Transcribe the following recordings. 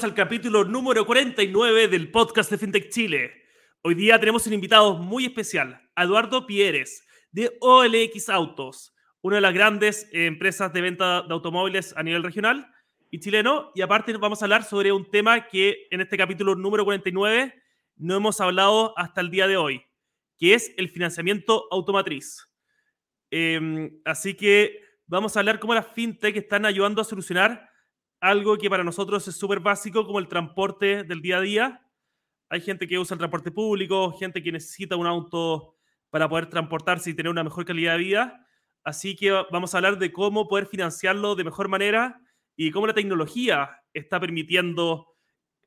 bienvenidos al capítulo número 49 del podcast de FinTech Chile. Hoy día tenemos un invitado muy especial, Eduardo Pieres, de OLX Autos, una de las grandes eh, empresas de venta de automóviles a nivel regional y chileno. Y aparte vamos a hablar sobre un tema que en este capítulo número 49 no hemos hablado hasta el día de hoy, que es el financiamiento automatriz. Eh, em, así que vamos a hablar cómo las fintech están ayudando a solucionar algo que para nosotros es súper básico, como el transporte del día a día. Hay gente que usa el transporte público, gente que necesita un auto para poder transportarse y tener una mejor calidad de vida. Así que vamos a hablar de cómo poder financiarlo de mejor manera y cómo la tecnología está permitiendo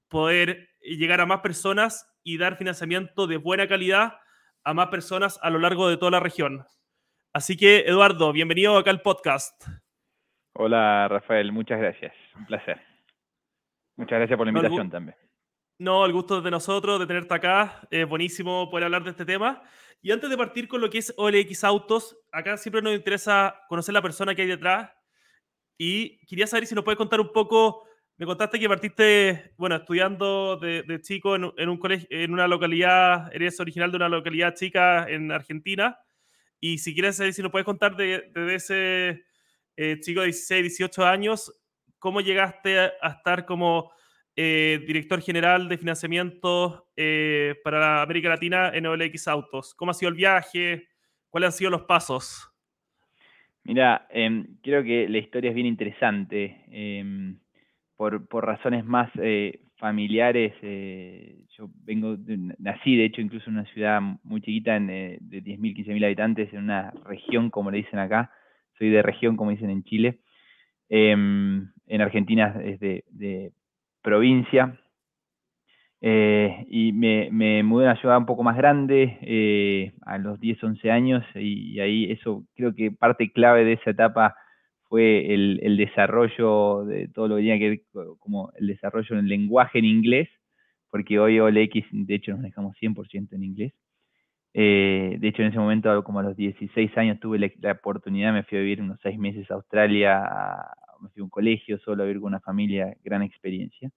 poder llegar a más personas y dar financiamiento de buena calidad a más personas a lo largo de toda la región. Así que, Eduardo, bienvenido acá al podcast. Hola, Rafael, muchas gracias un placer. Muchas gracias por la invitación también. No, el gusto de nosotros, de tenerte acá. Es buenísimo poder hablar de este tema. Y antes de partir con lo que es OLX Autos, acá siempre nos interesa conocer la persona que hay detrás. Y quería saber si nos puedes contar un poco. Me contaste que partiste, bueno, estudiando de, chico en, un colegio, en una localidad, eres original de una localidad chica en Argentina. Y si quieres saber si nos puedes contar de, de ese eh, chico de 16, 18 años, ¿Cómo llegaste a estar como eh, director general de financiamiento eh, para América Latina en OLX Autos? ¿Cómo ha sido el viaje? ¿Cuáles han sido los pasos? Mira, em, creo que la historia es bien interesante. Em, por, por, razones más eh, familiares, yo vengo, nací de hecho incluso en una ciudad muy chiquita en, de 10.000, 15.000 habitantes, en una región como le dicen acá, soy de región como dicen en Chile. Em, en Argentina es de, provincia. Eh, y me, mudé a una ciudad un poco más grande eh, a los 10, 11 años y, ahí eso creo que parte clave de esa etapa fue el, desarrollo de todo lo que tenía que ver como el desarrollo del lenguaje en inglés, porque hoy OLX de hecho nos dejamos 100% en inglés. Eh, de hecho, en ese momento, como a los 16 años, tuve la, la, oportunidad, me fui a vivir unos seis meses a Australia, a, me fui a un colegio, solo a vivir con una familia, gran experiencia.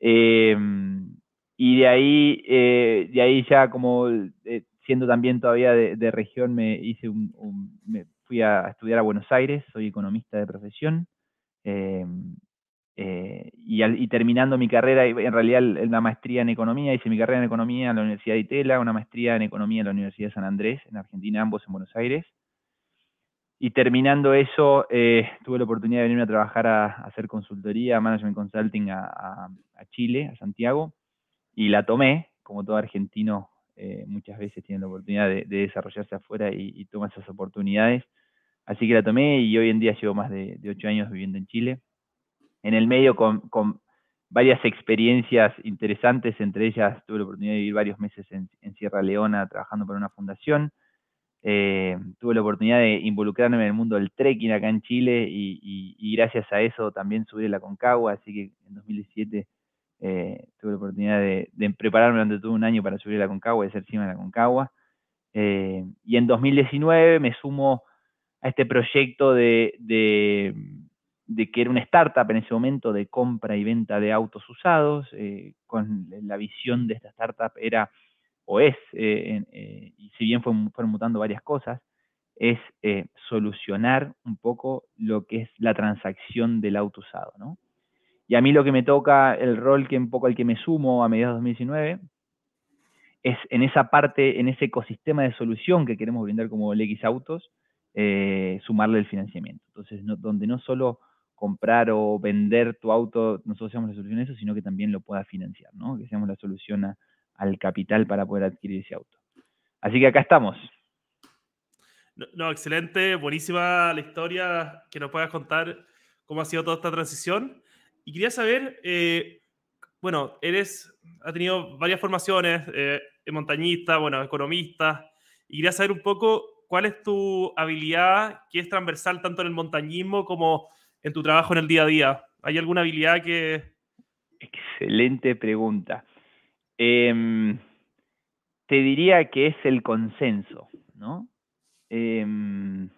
Em, y de ahí, eh, de ahí ya como eh, siendo también todavía de, región, me hice un, me fui a estudiar a Buenos Aires, soy economista de profesión. Em, eh, y, terminando mi carrera, en realidad una maestría en economía, hice mi carrera en economía en la Universidad de Itela, una maestría en economía en la Universidad de San Andrés, en Argentina, ambos en Buenos Aires. Y terminando eso, eh, tuve la oportunidad de venirme a trabajar a, hacer consultoría, management consulting a, Chile, a Santiago, y la tomé, como todo argentino eh, muchas veces tiene la oportunidad de, desarrollarse afuera y, y, toma esas oportunidades. Así que la tomé y hoy en día llevo más de ocho años viviendo en Chile en el medio con, con varias experiencias interesantes, entre ellas tuve la oportunidad de vivir varios meses en, Sierra Leona trabajando para una fundación. Eh, tuve la oportunidad de involucrarme en el mundo del trekking acá en Chile y, y, gracias a eso también subí la Concagua, así que en 2017 eh, tuve la oportunidad de, prepararme durante todo un año para subir la Concagua y ser cima de la Concagua. Eh, y en 2019 me sumo a este proyecto de de que era una startup en ese momento de compra y venta de autos usados, eh, con la visión de esta startup era o es, eh, eh, y si bien fue, fueron mutando varias cosas, es solucionar un poco lo que es la transacción del auto usado. ¿no? Y a mí lo que me toca, el rol que un poco al que me sumo a mediados de 2019, es en esa parte, en ese ecosistema de solución que queremos brindar como LX Autos, sumarle el financiamiento. Entonces, donde no solo comprar o vender tu auto, nosotros seamos la solución a eso, sino que también lo pueda financiar, ¿no? Que seamos la solución al capital para poder adquirir ese auto. Así que acá estamos. No, excelente, buenísima la historia que nos puedas contar cómo ha sido toda esta transición. Y quería saber, eh, bueno, eres, ha tenido varias formaciones, eh, montañista, bueno, economista, y quería saber un poco cuál es tu habilidad que es transversal tanto en el montañismo como en tu trabajo en el día a día? ¿Hay alguna habilidad que...? Excelente pregunta. Em, te diría que es el consenso, ¿no? Em,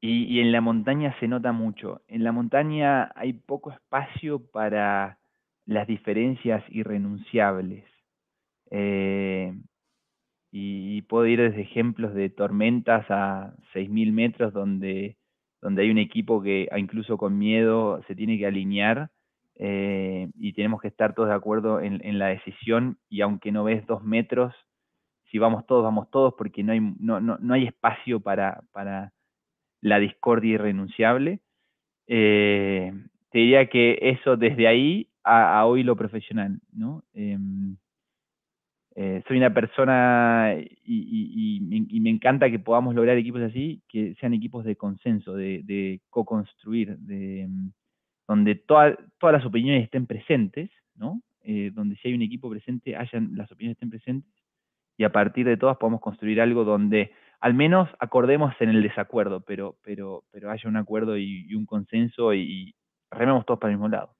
y, en la montaña se nota mucho. En la montaña hay poco espacio para las diferencias irrenunciables. Em, y, y, puedo ir desde ejemplos de tormentas a 6.000 metros donde donde hay un equipo que incluso con miedo se tiene que alinear eh, y tenemos que estar todos de acuerdo en, la decisión y aunque no ves dos metros, si vamos todos, vamos todos porque no hay, no, no, no hay espacio para, para la discordia irrenunciable. Eh, te diría que eso desde ahí a, hoy lo profesional, ¿no? Em, eh, soy una persona y, me encanta que podamos lograr equipos así, que sean equipos de consenso, de, co-construir, de, em, donde todas las opiniones estén presentes, ¿no? Eh, donde si hay un equipo presente, hayan, las opiniones estén presentes, y a partir de todas podamos construir algo donde al menos acordemos en el desacuerdo, pero, pero, pero haya un acuerdo y, un consenso y, rememos todos para el mismo lado.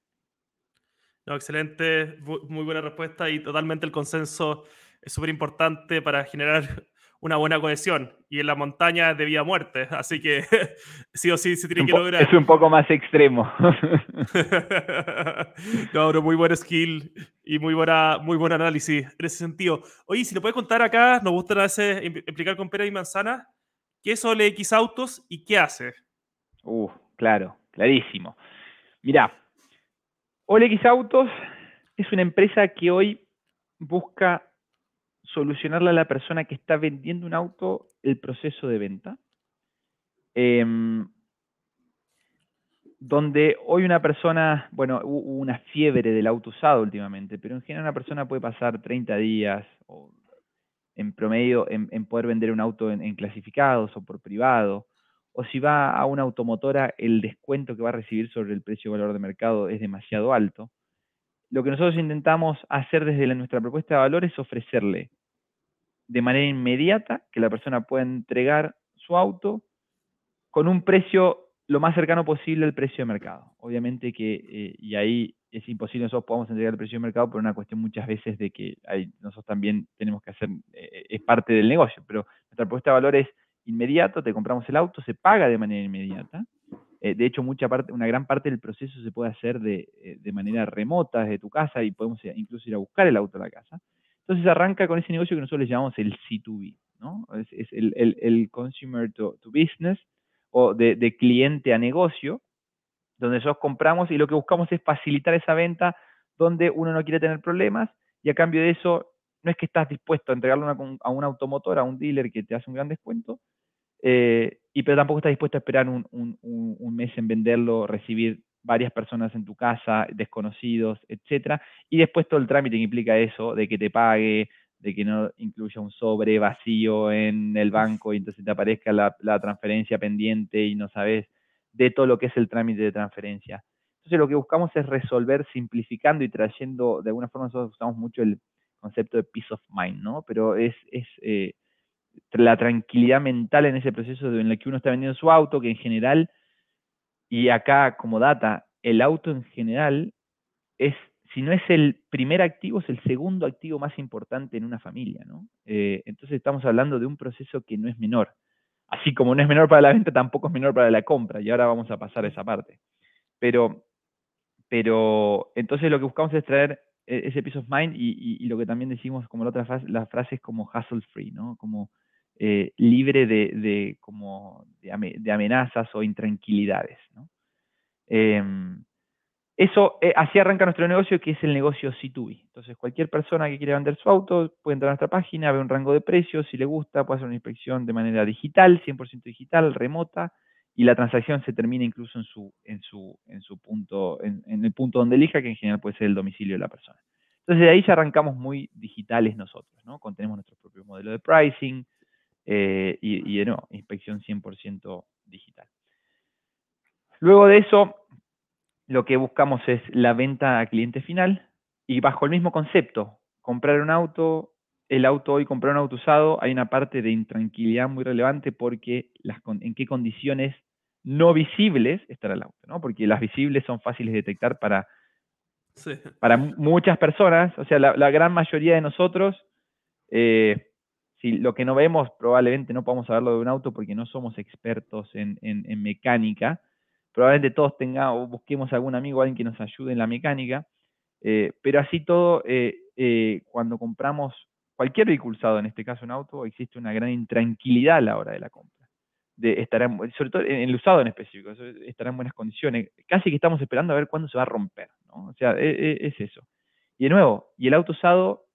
No, excelente, muy buena respuesta y totalmente el consenso es súper importante para generar una buena cohesión. Y en la montaña es de vida muerte, así que sí o sí se tiene que lograr. Es un poco más extremo. no, pero muy buen skill y muy, buena, muy buen análisis en ese sentido. Oye, si nos puedes contar acá, nos gusta a veces explicar con pera y manzana, ¿qué es OLX Autos y qué hace? Uh, claro, clarísimo. Mirá, OLX Autos es una empresa que hoy busca solucionarle a la persona que está vendiendo un auto el proceso de venta. Em, donde hoy una persona, bueno, hubo una fiebre del auto usado últimamente, pero en general una persona puede pasar 30 días o en promedio en, poder vender un auto en, clasificados o por privado, o si va a una automotora, el descuento que va a recibir sobre el precio valor de mercado es demasiado alto. Lo que nosotros intentamos hacer desde nuestra propuesta de valor es ofrecerle de manera inmediata que la persona pueda entregar su auto con un precio lo más cercano posible al precio de mercado. Obviamente que, eh, y ahí es imposible nosotros podamos entregar el precio de mercado por una cuestión muchas veces de que nosotros también tenemos que hacer, eh, es parte del negocio, pero nuestra propuesta de valor es inmediato, te compramos el auto, se paga de manera inmediata. Eh, de hecho, mucha parte, una gran parte del proceso se puede hacer de, de manera remota desde tu casa y podemos incluso ir a buscar el auto a la casa. Entonces arranca con ese negocio que nosotros le llamamos el C2B, ¿no? Es, el, consumer to, business o de, cliente a negocio, donde nosotros compramos y lo que buscamos es facilitar esa venta donde uno no quiere tener problemas y a cambio de eso no es que estás dispuesto a entregarlo a un automotor, a un dealer que te hace un gran descuento, eh, y pero tampoco estás dispuesto a esperar un, mes en venderlo, recibir varias personas en tu casa, desconocidos, etcétera, y después todo el trámite que implica eso, de que te pague, de que no incluya un sobre vacío en el banco y entonces te aparezca la, transferencia pendiente y no sabes de todo lo que es el trámite de transferencia. Entonces lo que buscamos es resolver simplificando y trayendo, de alguna forma nosotros usamos mucho el concepto de peace of mind, ¿no? Pero es, es eh, la tranquilidad mental en ese proceso en el que uno está vendiendo su auto, que en general y acá como data, el auto en general es, si no es el primer activo, es el segundo activo más importante en una familia, ¿no? Eh, entonces estamos hablando de un proceso que no es menor. Así como no es menor para la venta, tampoco es menor para la compra, y ahora vamos a pasar a esa parte. Pero, pero entonces lo que buscamos es traer ese peace of mind y, lo que también decimos como la otra frase, la frase es como hustle free, ¿no? Como eh, libre de, como de, amenazas o intranquilidades. Em, eso, eh, así arranca nuestro negocio, que es el negocio C2B. Entonces, cualquier persona que quiera vender su auto puede entrar a nuestra página, ver un rango de precios, si le gusta, puede hacer una inspección de manera digital, 100% digital, remota, y la transacción se termina incluso en su, en su, en su punto, en, el punto donde elija, que en general puede ser el domicilio de la persona. Entonces, de ahí ya arrancamos muy digitales nosotros, ¿no? Contenemos nuestro propio modelo de pricing, eh, y, y no, inspección 100% digital. Luego de eso, lo que buscamos es la venta a cliente final y bajo el mismo concepto, comprar un auto, el auto hoy, comprar un auto usado, hay una parte de intranquilidad muy relevante porque las, en qué condiciones no visibles estará el auto, ¿no? Porque las visibles son fáciles de detectar para, para muchas personas, o sea, la, gran mayoría de nosotros, eh, si lo que no vemos probablemente no podamos saberlo de un auto porque no somos expertos en, mecánica. Probablemente todos tengamos, busquemos algún amigo, alguien que nos ayude en la mecánica. Eh, pero así todo, eh, cuando compramos cualquier vehículo usado, en este caso un auto, existe una gran intranquilidad a la hora de la compra. De estar sobre todo en el usado en específico, estará en buenas condiciones. Casi que estamos esperando a ver cuándo se va a romper. O sea, e, e, es eso. Y de nuevo, y el auto usado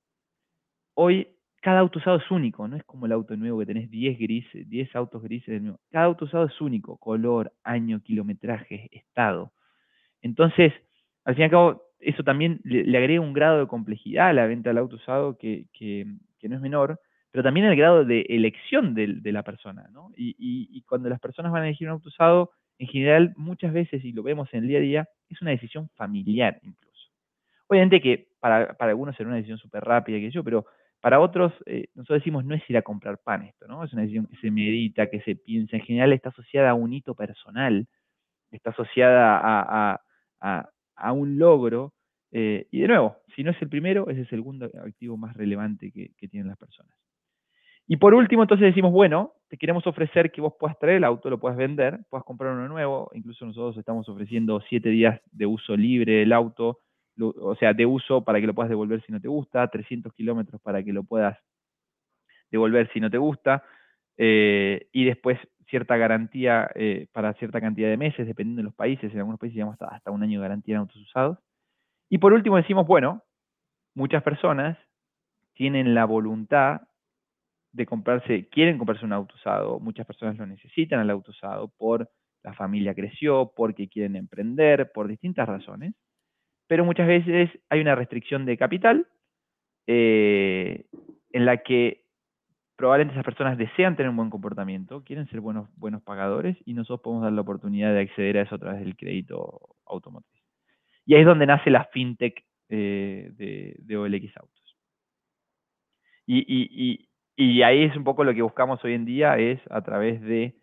hoy cada auto usado es único, no es como el auto nuevo que tenés 10 grises, 10 autos grises del mismo. Cada auto usado es único, color, año, kilometraje, estado. Entonces, al fin y al cabo, eso también le, agrega un grado de complejidad a la venta del auto usado que, no es menor, pero también el grado de elección de, la persona, ¿no? Y, cuando las personas van a elegir un auto usado, en general, muchas veces, y lo vemos en el día a día, es una decisión familiar incluso. Obviamente que para, para algunos será una decisión súper rápida, que yo, pero para otros, eh, nosotros decimos no es ir a comprar pan esto, ¿no? Es una decisión que se medita, que se piensa. En general está asociada a un hito personal, está asociada a, un logro. Eh, y de nuevo, si no es el primero, es el segundo activo más relevante que, tienen las personas. Y por último, entonces decimos, bueno, te queremos ofrecer que vos puedas traer el auto, lo puedas vender, puedas comprar uno nuevo. Incluso nosotros estamos ofreciendo siete días de uso libre del auto o sea, de uso para que lo puedas devolver si no te gusta, 300 kilómetros para que lo puedas devolver si no te gusta, eh, y después cierta garantía eh, para cierta cantidad de meses, dependiendo de los países, en algunos países llegamos hasta, hasta un año de garantía en autos usados. Y por último decimos, bueno, muchas personas tienen la voluntad de comprarse, quieren comprarse un auto usado, muchas personas lo necesitan el auto usado por la familia creció, porque quieren emprender, por distintas razones pero muchas veces hay una restricción de capital eh, en la que probablemente esas personas desean tener un buen comportamiento, quieren ser buenos, buenos pagadores y nosotros podemos dar la oportunidad de acceder a eso a través del crédito automotriz. Y ahí es donde nace la fintech eh, de, OLX Autos. Y, ahí es un poco lo que buscamos hoy en día, es a través de,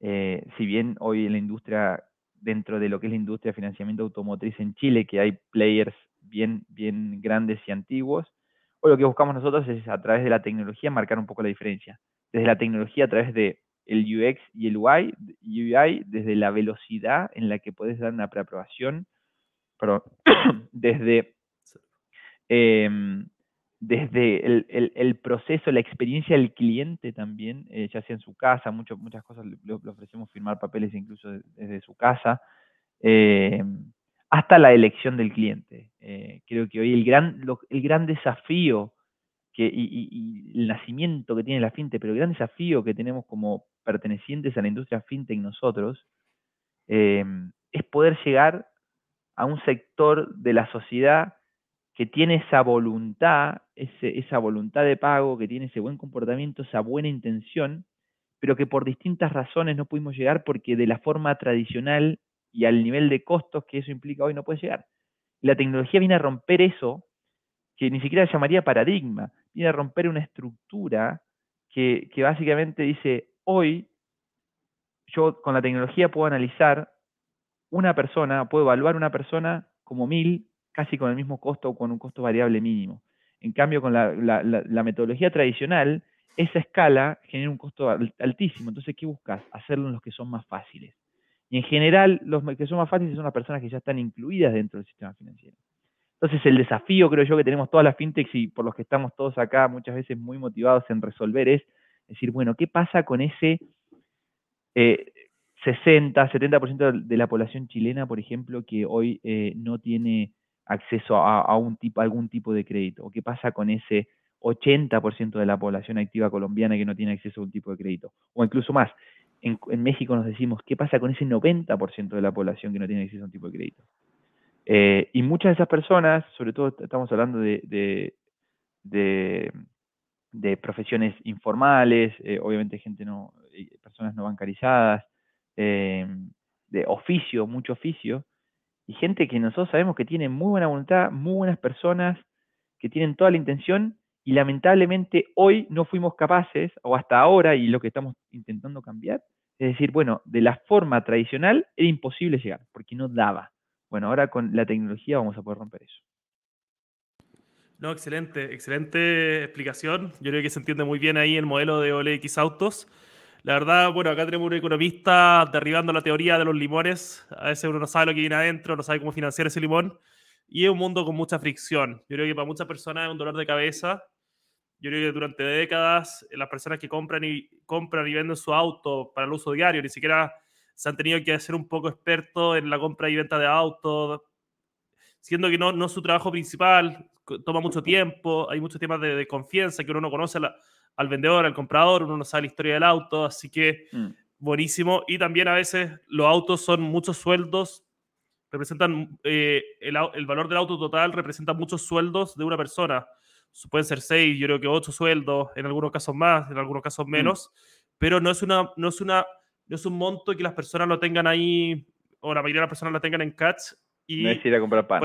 eh, si bien hoy en la industria dentro de lo que es la industria de financiamiento automotriz en Chile, que hay players bien, bien grandes y antiguos. O lo que buscamos nosotros es a través de la tecnología marcar un poco la diferencia. Desde la tecnología a través de el UX y el UI, desde la velocidad en la que puedes dar una preaprobación, perdón, desde, em, desde el, proceso, la experiencia del cliente también, eh, ya sea en su casa, muchas cosas le, ofrecemos firmar papeles incluso desde su casa, eh, hasta la elección del cliente. Eh, creo que hoy el gran, el gran desafío que, y, el nacimiento que tiene la fintech, pero el gran desafío que tenemos como pertenecientes a la industria fintech nosotros, es poder llegar a un sector de la sociedad que tiene esa voluntad, esa voluntad de pago, que tiene ese buen comportamiento, esa buena intención, pero que por distintas razones no pudimos llegar porque de la forma tradicional y al nivel de costos que eso implica hoy no puede llegar. La tecnología viene a romper eso, que ni siquiera llamaría paradigma, viene a romper una estructura que, básicamente dice, hoy yo con la tecnología puedo analizar una persona, puedo evaluar una persona como mil casi con el mismo costo o con un costo variable mínimo. En cambio, con la, metodología tradicional, esa escala genera un costo altísimo. Entonces, ¿qué buscas? Hacerlo en los que son más fáciles. Y en general, los que son más fáciles son las personas que ya están incluidas dentro del sistema financiero. Entonces, el desafío, creo yo, que tenemos todas las fintechs y por los que estamos todos acá muchas veces muy motivados en resolver es decir, bueno, ¿qué pasa con ese eh, 60, 70% de la población chilena, por ejemplo, que hoy eh, no tiene acceso a, tipo, algún tipo de crédito? ¿O qué pasa con ese 80% de la población activa colombiana que no tiene acceso a un tipo de crédito? O incluso más, en, México nos decimos, ¿qué pasa con ese 90% de la población que no tiene acceso a un tipo de crédito? Eh, y muchas de esas personas, sobre todo estamos hablando de, de, profesiones informales, eh, obviamente gente no, eh, personas no bancarizadas, de oficio, mucho oficio, y gente que nosotros sabemos que tiene muy buena voluntad, muy buenas personas, que tienen toda la intención y lamentablemente hoy no fuimos capaces, o hasta ahora, y lo que estamos intentando cambiar, es decir, bueno, de la forma tradicional era imposible llegar, porque no daba. Bueno, ahora con la tecnología vamos a poder romper eso. No, excelente, excelente explicación. Yo creo que se entiende muy bien ahí el modelo de OLX Autos. La verdad, bueno, acá tenemos un economista derribando la teoría de los limones. A veces uno no sabe lo que viene adentro, no sabe cómo financiar ese limón. Y es un mundo con mucha fricción. Yo creo que para muchas personas es un dolor de cabeza. Yo creo que durante décadas las personas que compran y, compran y venden su auto para el uso diario ni siquiera se han tenido que hacer un poco expertos en la compra y venta de autos, siendo que no, no es su trabajo principal, toma mucho tiempo, hay muchos temas de, confianza que uno no conoce al vendedor, al comprador, uno no sabe la historia del auto, así que mm. buenísimo. Y también a veces los autos son muchos sueldos, representan eh, el, el, valor del auto total representa muchos sueldos de una persona. Pueden ser seis, yo creo que ocho sueldos, en algunos casos más, en algunos casos mm. menos, pero no es, una, no, es una, no es un monto que las personas lo tengan ahí, o la mayoría de las personas lo tengan en catch y no es ir a comprar pan.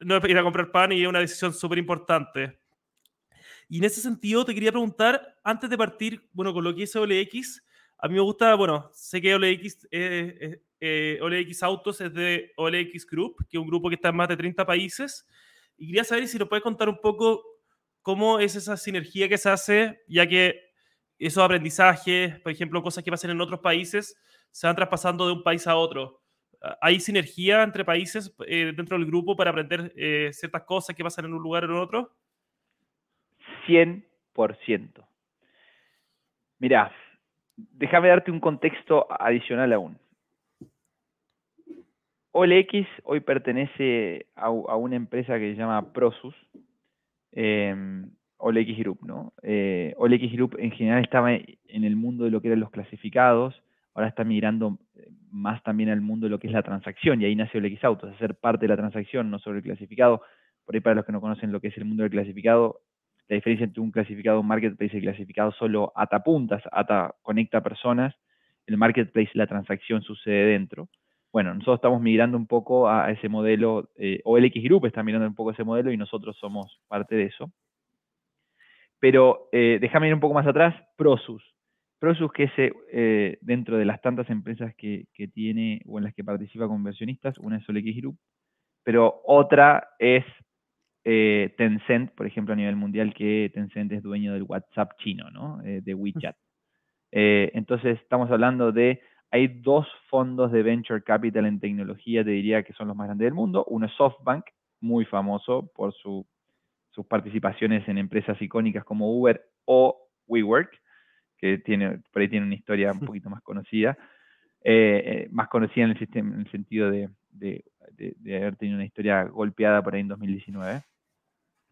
no es ir a comprar pan y es una decisión súper importante. Y en ese sentido te quería preguntar, antes de partir, bueno, con lo que es OLX, a mí me gusta, bueno, sé que OLX, eh, eh, OLX Autos es de OLX Group, que es un grupo que está en más de 30 países. Y quería saber si nos puedes contar un poco cómo es esa sinergia que se hace, ya que esos aprendizajes, por ejemplo, cosas que pasan en otros países, se van traspasando de un país a otro. ¿Hay sinergia entre países eh, dentro del grupo para aprender eh, ciertas cosas que pasan en un lugar o en otro? 100%. Mira, déjame darte un contexto adicional aún. OLX hoy pertenece a, una empresa que se llama Prosus, eh, OLX Group, ¿no? Eh, OLX Group en general estaba en el mundo de lo que eran los clasificados, ahora está migrando eh, más también al mundo de lo que es la transacción, y ahí nació OLX Autos, hacer parte de la transacción, no sobre el clasificado. Por ahí para los que no conocen lo que es el mundo del clasificado, la diferencia entre un clasificado, un marketplace el clasificado solo ata puntas, ata, conecta personas, el marketplace, la transacción sucede dentro. Bueno, nosotros estamos migrando un poco a ese modelo, eh, OLX Group está mirando un poco a ese modelo y nosotros somos parte de eso. Pero eh, déjame ir un poco más atrás, Prosus. Prosus, que es eh, dentro de las tantas empresas que, tiene o en las que participa con inversionistas, una es OLX Group, pero otra es eh, Tencent, por ejemplo, a nivel mundial, que Tencent es dueño del WhatsApp chino, ¿no? de WeChat. entonces, estamos hablando de, hay dos fondos de Venture Capital en tecnología, te diría que son los más grandes del mundo. Uno es SoftBank, muy famoso por su sus participaciones en empresas icónicas como Uber o WeWork, que tiene, por ahí tiene una historia un poquito más conocida, eh, eh, más conocida en el, sistema, en el sentido de, haber tenido una historia golpeada por ahí en 2019.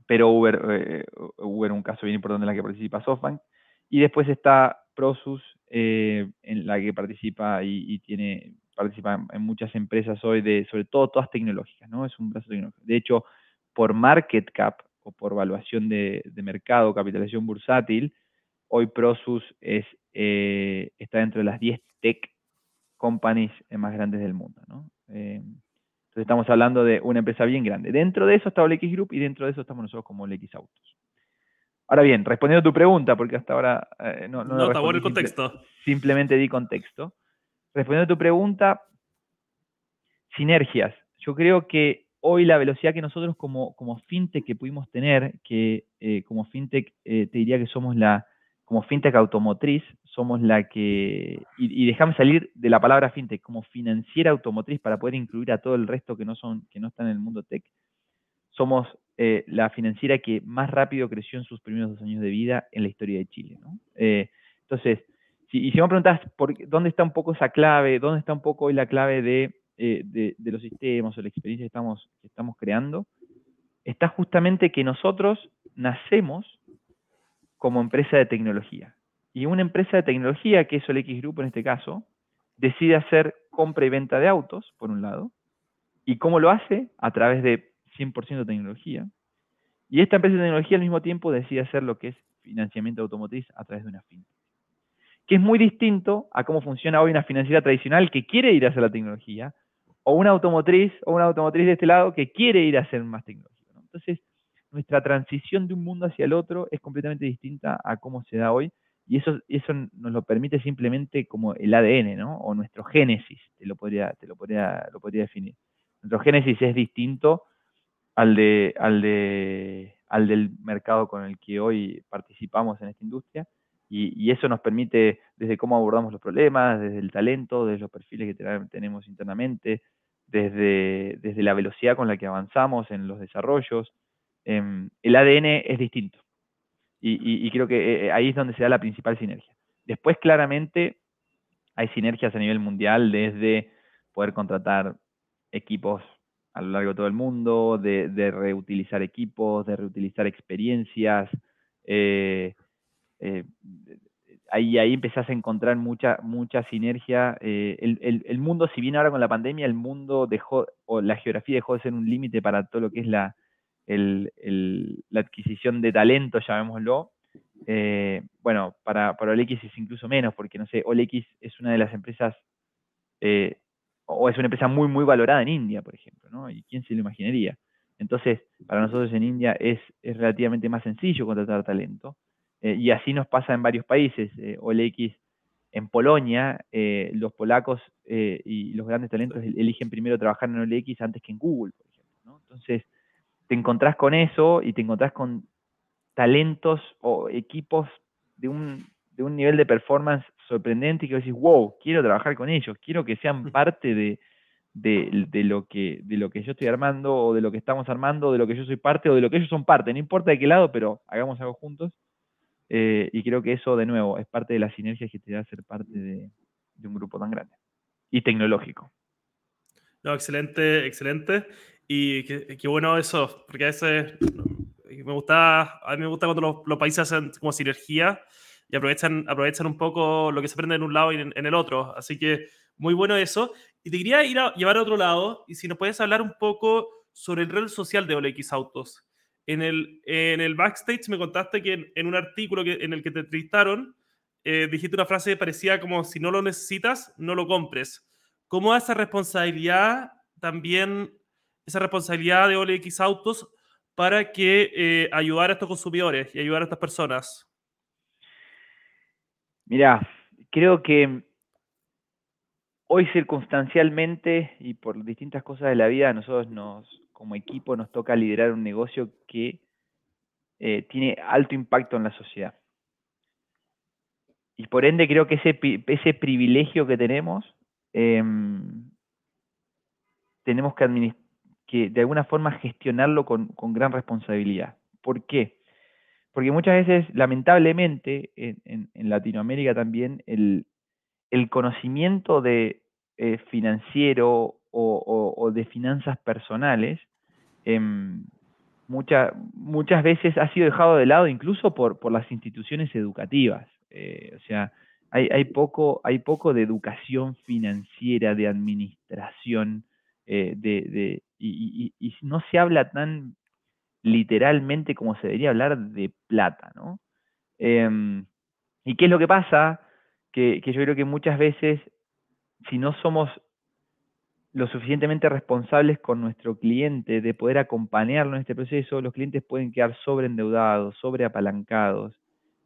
Pero Uber, eh, Uber un caso bien importante en la que participa SoftBank. Y después está Prosus, en la que participa y, tiene participa en muchas empresas hoy, de, sobre todo todas tecnológicas, ¿no? Es un brazo tecnológico. De hecho, por market cap, o por evaluación de, mercado, capitalización bursátil, hoy Prosus es, eh, está dentro de las 10 tech companies más grandes del mundo. Eh, entonces estamos hablando de una empresa bien grande. Dentro de eso está OLX Group y dentro de eso estamos nosotros como OLX Autos. Ahora bien, respondiendo a tu pregunta, porque hasta ahora eh, no, no, no el contexto. simplemente di contexto. Respondiendo a tu pregunta, sinergias. Yo creo que hoy la velocidad que nosotros como, como fintech que pudimos tener, que eh, como fintech eh, te diría que somos la, como fintech automotriz, somos la que, y, déjame salir de la palabra fintech, como financiera automotriz para poder incluir a todo el resto que no, son, que no están en el mundo tech, somos eh, la financiera que más rápido creció en sus primeros dos años de vida en la historia de Chile. entonces, si, y si me preguntas por, dónde está un poco esa clave, dónde está un poco hoy la clave de eh, de, los sistemas o la experiencia que estamos, estamos creando, está justamente que nosotros nacemos como empresa de tecnología. Y una empresa de tecnología, que es el X Grupo en este caso, decide hacer compra y venta de autos, por un lado. ¿Y cómo lo hace? A través de 100% de tecnología. Y esta empresa de tecnología al mismo tiempo decide hacer lo que es financiamiento automotriz a través de una fintech. Que es muy distinto a cómo funciona hoy una financiera tradicional que quiere ir hacia la tecnología, o una automotriz o una automotriz de este lado que quiere ir a hacer más tecnología. Entonces, nuestra transición de un mundo hacia el otro es completamente distinta a cómo se da hoy y eso, eso nos lo permite simplemente como el ADN, ¿no? O nuestro génesis, te lo podría, te lo podría, lo podría definir. Nuestro génesis es distinto al de, al de, al del mercado con el que hoy participamos en esta industria. Y, eso nos permite, desde cómo abordamos los problemas, desde el talento, desde los perfiles que tenemos internamente, desde, desde la velocidad con la que avanzamos en los desarrollos. Em, el ADN es distinto. Y, creo que eh, ahí es donde se da la principal sinergia. Después, claramente, hay sinergias a nivel mundial desde poder contratar equipos a lo largo de todo el mundo, de, reutilizar equipos, de reutilizar experiencias. Eh, eh, ahí, ahí empezás a encontrar mucha, mucha sinergia. Eh, el, mundo, si bien ahora con la pandemia, el mundo dejó, o la geografía dejó de ser un límite para todo lo que es la, la adquisición de talento, llamémoslo. Bueno, para, para OLX es incluso menos, porque no sé, OLX es una de las empresas, o es una empresa muy, muy valorada en India, por ejemplo, ¿no? ¿Y quién se lo imaginaría? Entonces, para nosotros en India es, es relativamente más sencillo contratar talento. Eh, y así nos pasa en varios países. Eh, OLX en Polonia, eh, los polacos y los grandes talentos eligen primero trabajar en OLX antes que en Google, por ejemplo. Entonces, te encontrás con eso y te encontrás con talentos o equipos de un, de un nivel de performance sorprendente y que decís, wow, quiero trabajar con ellos, quiero que sean parte de, de, de, lo que, de lo que yo estoy armando o de lo que estamos armando, o de lo que yo soy parte o de lo que ellos son parte, no importa de qué lado, pero hagamos algo juntos. Eh, y creo que eso, de nuevo, es parte de la sinergia que te da ser parte de, un grupo tan grande y tecnológico. No, excelente, excelente. Y qué, bueno eso, porque a veces me gusta, a mí me gusta cuando los, países hacen como sinergia y aprovechan, aprovechan un poco lo que se aprende en un lado y en, el otro. Así que muy bueno eso. Y te quería ir a llevar a otro lado y si nos puedes hablar un poco sobre el rol social de OLX Autos. En el, en el backstage me contaste que en, un artículo que, en el que te entrevistaron, eh, dijiste una frase que parecía como, si no lo necesitas, no lo compres. ¿Cómo esa responsabilidad también, esa responsabilidad de OLX Autos para que eh, ayudar a estos consumidores y ayudar a estas personas? Mira, creo que hoy circunstancialmente y por distintas cosas de la vida nosotros nos como equipo nos toca liderar un negocio que eh, tiene alto impacto en la sociedad. Y por ende creo que ese, ese privilegio que tenemos, em, tenemos que, que de alguna forma gestionarlo con, gran responsabilidad. ¿Por qué? Porque muchas veces, lamentablemente, en, Latinoamérica también, el, conocimiento de eh, financiero o, de finanzas personales Em, muchas veces ha sido dejado de lado incluso por, por las instituciones educativas. Eh, o sea, hay, hay, poco, hay poco de educación financiera, de administración, eh, de, y, no se habla tan literalmente como se debería hablar de plata, ¿no? Em, ¿Y qué es lo que pasa? Que, que yo creo que muchas veces, si no somos lo suficientemente responsables con nuestro cliente de poder acompañarlo en este proceso, los clientes pueden quedar sobreendeudados, sobreapalancados.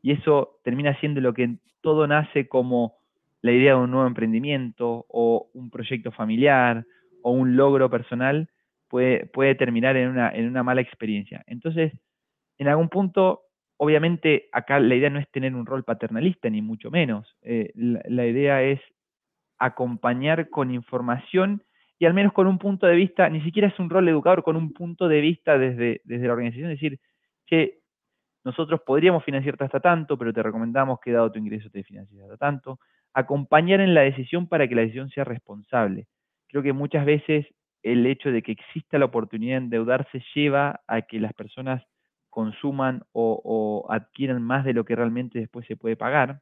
Y eso termina siendo lo que todo nace como la idea de un nuevo emprendimiento o un proyecto familiar o un logro personal, puede, terminar en una, mala experiencia. Entonces, en algún punto, obviamente acá la idea no es tener un rol paternalista, ni mucho menos. Eh, la idea es acompañar con información y al menos con un punto de vista, ni siquiera es un rol educador, con un punto de vista desde, la organización, decir, que nosotros podríamos financiarte hasta tanto, pero te recomendamos que dado tu ingreso te financies hasta tanto, acompañar en la decisión para que la decisión sea responsable. Creo que muchas veces el hecho de que exista la oportunidad de endeudarse lleva a que las personas consuman o, adquieran más de lo que realmente después se puede pagar,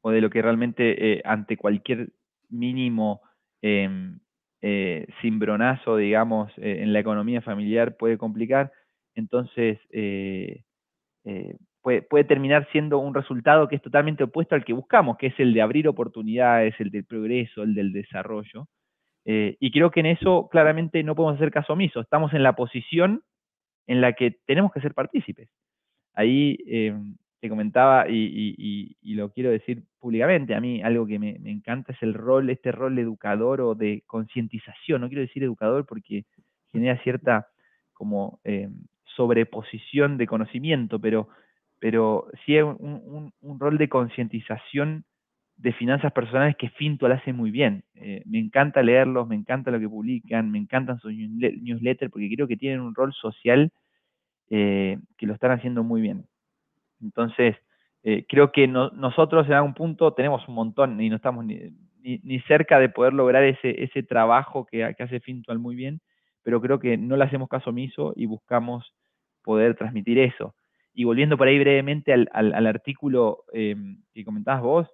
o de lo que realmente eh, ante cualquier mínimo eh, eh, cimbronazo, digamos, eh, en la economía familiar puede complicar, entonces eh, puede, puede, terminar siendo un resultado que es totalmente opuesto al que buscamos, que es el de abrir oportunidades, el del progreso, el del desarrollo. Y creo que en eso claramente no podemos hacer caso omiso, estamos en la posición en la que tenemos que ser partícipes. Ahí te comentaba y, lo quiero decir públicamente, a mí algo que me, encanta es el rol, este rol educador o de concientización, no quiero decir educador porque genera cierta como eh, sobreposición de conocimiento, pero, pero sí es un, rol de concientización de finanzas personales que Fintual hace muy bien. Eh, me encanta leerlos, me encanta lo que publican, me encantan sus newsletters porque creo que tienen un rol social eh, que lo están haciendo muy bien. Entonces, eh, creo que nosotros en algún punto tenemos un montón y no estamos ni, ni, cerca de poder lograr ese, ese trabajo que, que hace Fintual muy bien, pero creo que no le hacemos caso omiso y buscamos poder transmitir eso. Y volviendo por ahí brevemente al, al, artículo eh, que comentabas vos,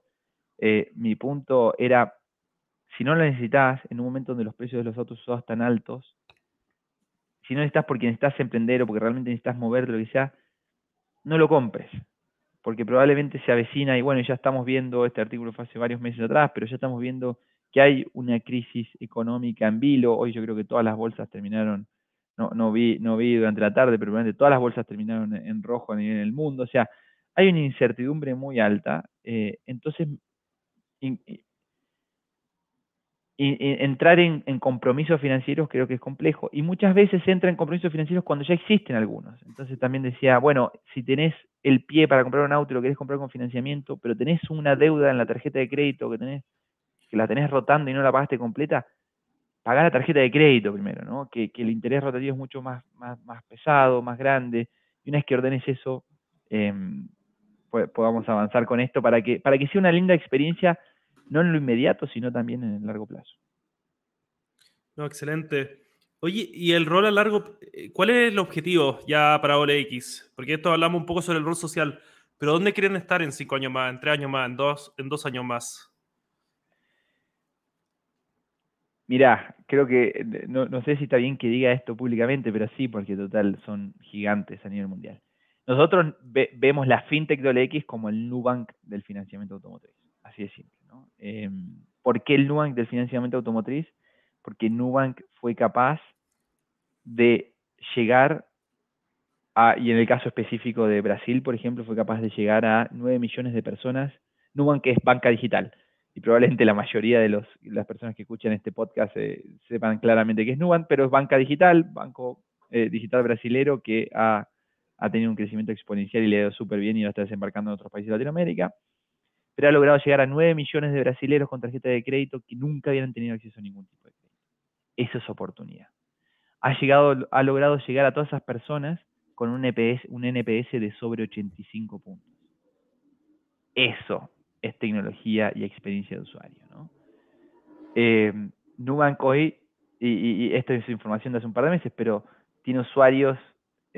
eh, mi punto era, si no lo necesitas en un momento donde los precios de los autos usados están altos, si no necesitas porque necesitas emprender o porque realmente necesitas moverte, lo que sea, no lo compres porque probablemente se avecina, y bueno, ya estamos viendo, este artículo fue hace varios meses atrás, pero ya estamos viendo que hay una crisis económica en vilo, hoy yo creo que todas las bolsas terminaron, no, no, vi, no vi durante la tarde, pero probablemente todas las bolsas terminaron en rojo a nivel del mundo, o sea, hay una incertidumbre muy alta, eh, entonces entrar en, compromisos financieros creo que es complejo. Y muchas veces entra en compromisos financieros cuando ya existen algunos. Entonces también decía, bueno, si tenés el pie para comprar un auto y lo querés comprar con financiamiento, pero tenés una deuda en la tarjeta de crédito que tenés, que la tenés rotando y no la pagaste completa, pagá la tarjeta de crédito primero, ¿no? Que, el interés rotativo es mucho más, más, más, pesado, más grande. Y una vez que ordenes eso, podamos avanzar con esto para que, para que sea una linda experiencia no en lo inmediato, sino también en el largo plazo. No, excelente. Oye, y el rol a largo, eh, ¿cuál es el objetivo ya para OLX? Porque esto hablamos un poco sobre el rol social, pero ¿dónde quieren estar en cinco años más, en tres años más, en dos, en dos años más? Mirá, creo que, eh, no, no, sé si está bien que diga esto públicamente, pero sí, porque total son gigantes a nivel mundial. Nosotros vemos la fintech de OLX como el Nubank del financiamiento automotriz, así de simple. Em, ¿Por qué el Nubank del financiamiento automotriz? Porque Nubank fue capaz de llegar a, y en el caso específico de Brasil, por ejemplo, fue capaz de llegar a 9 millones de personas. Nubank es banca digital y probablemente la mayoría de las personas que escuchan este podcast eh, sepan claramente qué es Nubank, pero es banca digital, banco eh, digital brasilero que ha, ha, tenido un crecimiento exponencial y le ha ido súper bien y lo está desembarcando en otros países de Latinoamérica pero ha logrado llegar a 9 millones de brasileños con tarjeta de crédito que nunca habían tenido acceso a ningún tipo de crédito. Eso es oportunidad. Ha, llegado, ha logrado llegar a todas esas personas con un, NPS, NPS de sobre 85 puntos. Eso es tecnología y experiencia de usuario. ¿no? Eh, Nubank hoy, y, esta es información de hace un par de meses, pero tiene usuarios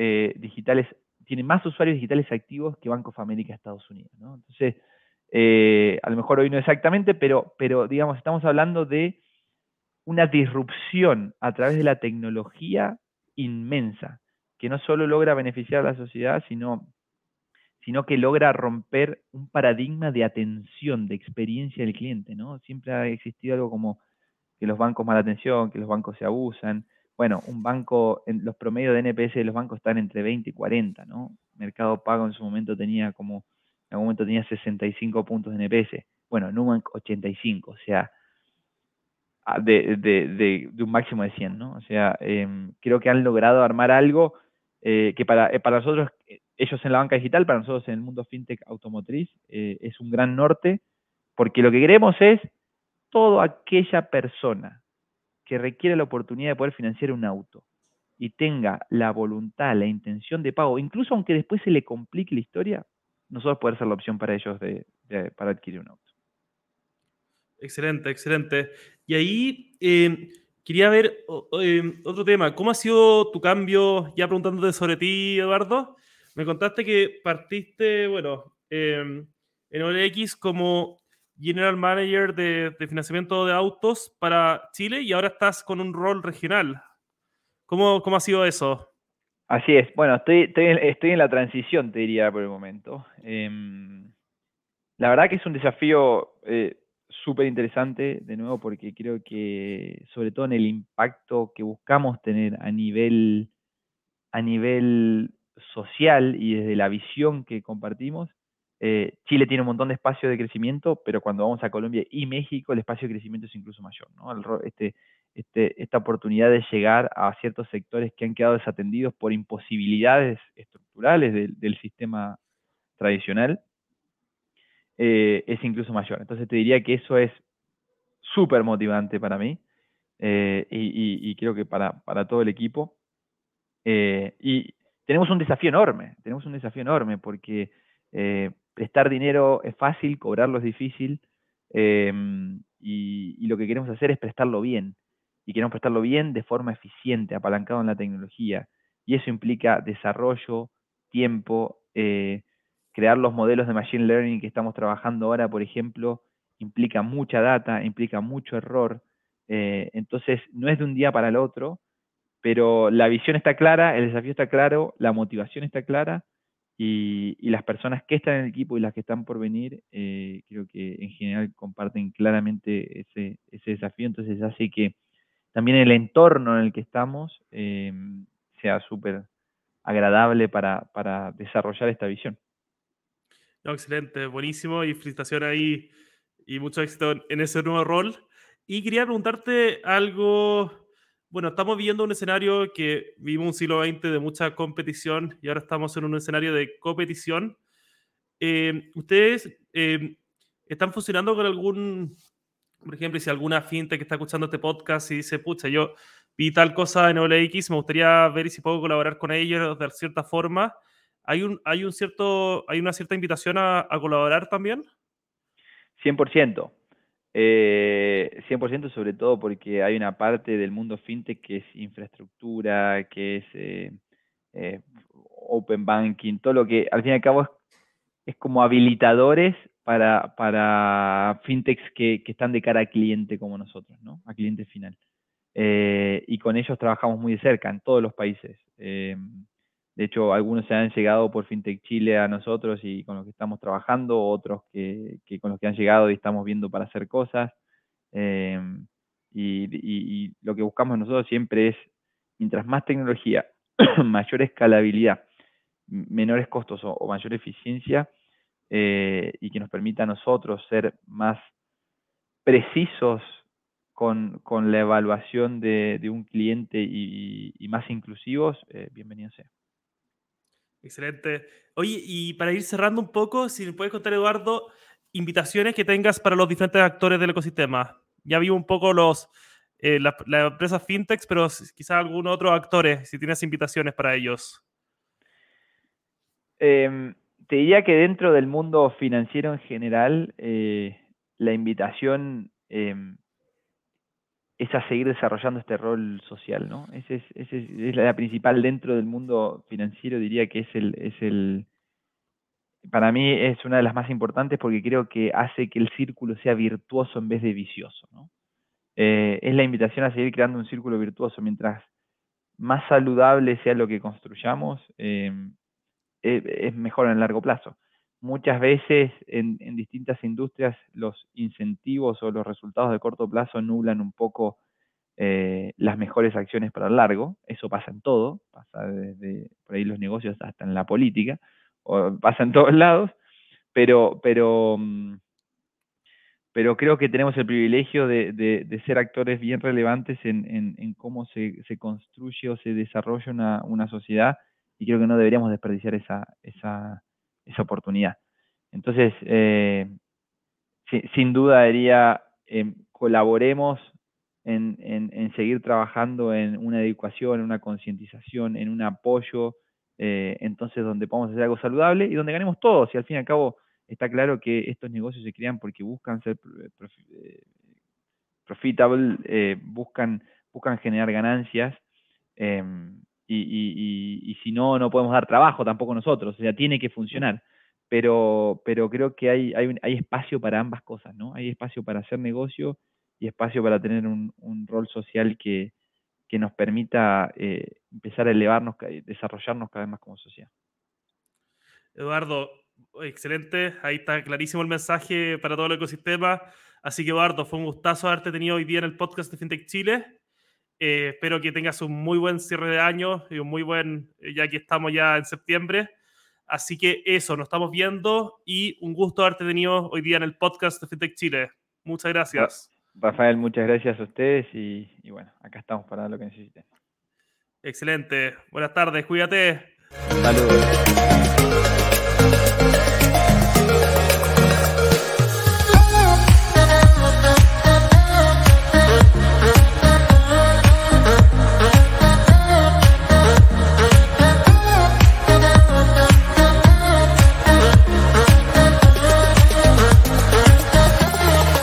eh, digitales, tiene más usuarios digitales activos que Banco of America Estados Unidos. ¿no? Entonces, eh, a lo mejor hoy no exactamente, pero, pero digamos, estamos hablando de una disrupción a través de la tecnología inmensa, que no solo logra beneficiar a la sociedad, sino, sino que logra romper un paradigma de atención, de experiencia del cliente, ¿no? Siempre ha existido algo como que los bancos mala atención, que los bancos se abusan. Bueno, un banco, en los promedios de NPS de los bancos están entre 20 y 40, ¿no? Mercado Pago en su momento tenía como en algún momento tenía 65 puntos de NPS. Bueno, Nubank 85, o sea, de, de, de, un máximo de 100, ¿no? O sea, em, creo que han logrado armar algo eh, que para, eh, para nosotros, eh, ellos en la banca digital, para nosotros en el mundo fintech automotriz, es un gran norte, porque lo que queremos es toda aquella persona que requiere la oportunidad de poder financiar un auto y tenga la voluntad, la intención de pago, incluso aunque después se le complique la historia, nosotros poder ser la opción para ellos de, para adquirir un auto. Excelente, excelente. Y ahí em, quería ver em, otro tema. ¿Cómo ha sido tu cambio? Ya preguntándote sobre ti, Eduardo. Me contaste que partiste, bueno, em, en OLX como General Manager de, financiamiento de autos para Chile y ahora estás con un rol regional. ¿Cómo, cómo ha sido eso? Así es. Bueno, estoy, estoy, estoy en la transición, te diría, por el momento. Em, la verdad que es un desafío eh, súper interesante, de nuevo, porque creo que, sobre todo en el impacto que buscamos tener a nivel, a nivel social y desde la visión que compartimos, eh, Chile tiene un montón de espacio de crecimiento, pero cuando vamos a Colombia y México, el espacio de crecimiento es incluso mayor. este, este, esta oportunidad de llegar a ciertos sectores que han quedado desatendidos por imposibilidades estructurales del, sistema tradicional, eh, es incluso mayor. Entonces te diría que eso es súper motivante para mí eh, y, creo que para, todo el equipo. Y tenemos un desafío enorme, tenemos un desafío enorme porque prestar dinero es fácil, cobrarlo es difícil y, lo que queremos hacer es prestarlo bien y queremos prestarlo bien de forma eficiente, apalancado en la tecnología. Y eso implica desarrollo, tiempo, eh, crear los modelos de Machine Learning que estamos trabajando ahora, por ejemplo, implica mucha data, implica mucho error. Eh, entonces, no es de un día para el otro, pero la visión está clara, el desafío está claro, la motivación está clara y, las personas que están en el equipo y las que están por venir, eh, creo que en general comparten claramente ese, ese desafío. Entonces, hace que también el entorno en el que estamos eh, sea súper agradable para, desarrollar esta visión. excelente, buenísimo y felicitaciones ahí y mucho éxito en ese nuevo rol. Y quería preguntarte algo, bueno, estamos viviendo un escenario que vivimos un siglo XX de mucha competición y ahora estamos en un escenario de competición. Eh, ¿Ustedes eh, están funcionando con algún por ejemplo, si alguna fintech que está escuchando este podcast y dice, pucha, yo vi tal cosa en OLX, me gustaría ver si puedo colaborar con ellos de cierta forma. ¿Hay, un, hay, un cierto, hay una cierta invitación a, colaborar también? 100%. 100% eh, sobre todo porque hay una parte del mundo fintech que es infraestructura, que es eh, eh, open banking, todo lo que al fin y al cabo es, como habilitadores para, para fintechs que, están de cara al cliente como nosotros, ¿no? A cliente final. Eh, y con ellos trabajamos muy de cerca en todos los países. De hecho, algunos se han llegado por FinTech Chile a nosotros y con los que estamos trabajando, otros que, con los que han llegado y estamos viendo para hacer cosas. Eh, y, lo que buscamos nosotros siempre es, mientras más tecnología, mayor escalabilidad, menores costos o mayor eficiencia, eh, y que nos permita a nosotros ser más precisos con, la evaluación de, un cliente y, más inclusivos, eh, bienvenido sea. Excelente. Oye, y para ir cerrando un poco, si me puedes contar, Eduardo, invitaciones que tengas para los diferentes actores del ecosistema. Ya vi un poco los eh, las empresas fintechs, pero quizás algunos otros actores, si tienes invitaciones para ellos. Eh, te diría que dentro del mundo financiero en general, eh, la invitación em, es a seguir desarrollando este rol social, ¿no? Esa es, es, la principal dentro del mundo financiero, diría que es el, es el, para mí es una de las más importantes porque creo que hace que el círculo sea virtuoso en vez de vicioso, ¿no? Eh, es la invitación a seguir creando un círculo virtuoso. Mientras más saludable sea lo que construyamos, em, eh, es mejor en el largo plazo. Muchas veces en, distintas industrias los incentivos o los resultados de corto plazo nublan un poco eh, las mejores acciones para el largo. Eso pasa en todo, pasa desde por ahí los negocios hasta en la política, o pasa en todos lados, pero, pero, mm, pero creo que tenemos el privilegio de, ser actores bien relevantes en, cómo se, construye o se desarrolla una, una sociedad y creo que no deberíamos desperdiciar esa, esa oportunidad. Entonces, eh, sin duda diría, eh, colaboremos en, en, seguir trabajando en una educación, en una concientización, en un apoyo, eh, entonces donde podamos hacer algo saludable y donde ganemos todos. Y al fin y al cabo está claro que estos negocios se crean porque buscan ser profitable, buscan, buscan generar ganancias. Em, y, si no, no podemos dar trabajo tampoco nosotros, o sea, tiene que funcionar. Pero, pero creo que hay, hay, hay espacio para ambas cosas, ¿no? Hay espacio para hacer negocio y espacio para tener un, rol social que, nos permita eh, empezar a elevarnos, desarrollarnos cada vez más como sociedad. Eduardo, excelente. Ahí está clarísimo el mensaje para todo el ecosistema. Así que, Eduardo, fue un gustazo haberte tenido hoy día en el podcast de FinTech Chile. Eh, espero que tengas un muy buen cierre de año y un muy buen, eh, ya que estamos ya en septiembre. Así que eso, nos estamos viendo y un gusto haberte tenido hoy día en el podcast de FinTech Chile. Muchas gracias. Rafael, muchas gracias a ustedes y, y bueno, acá estamos para lo que necesiten. Excelente. Buenas tardes, cuídate. Saludos.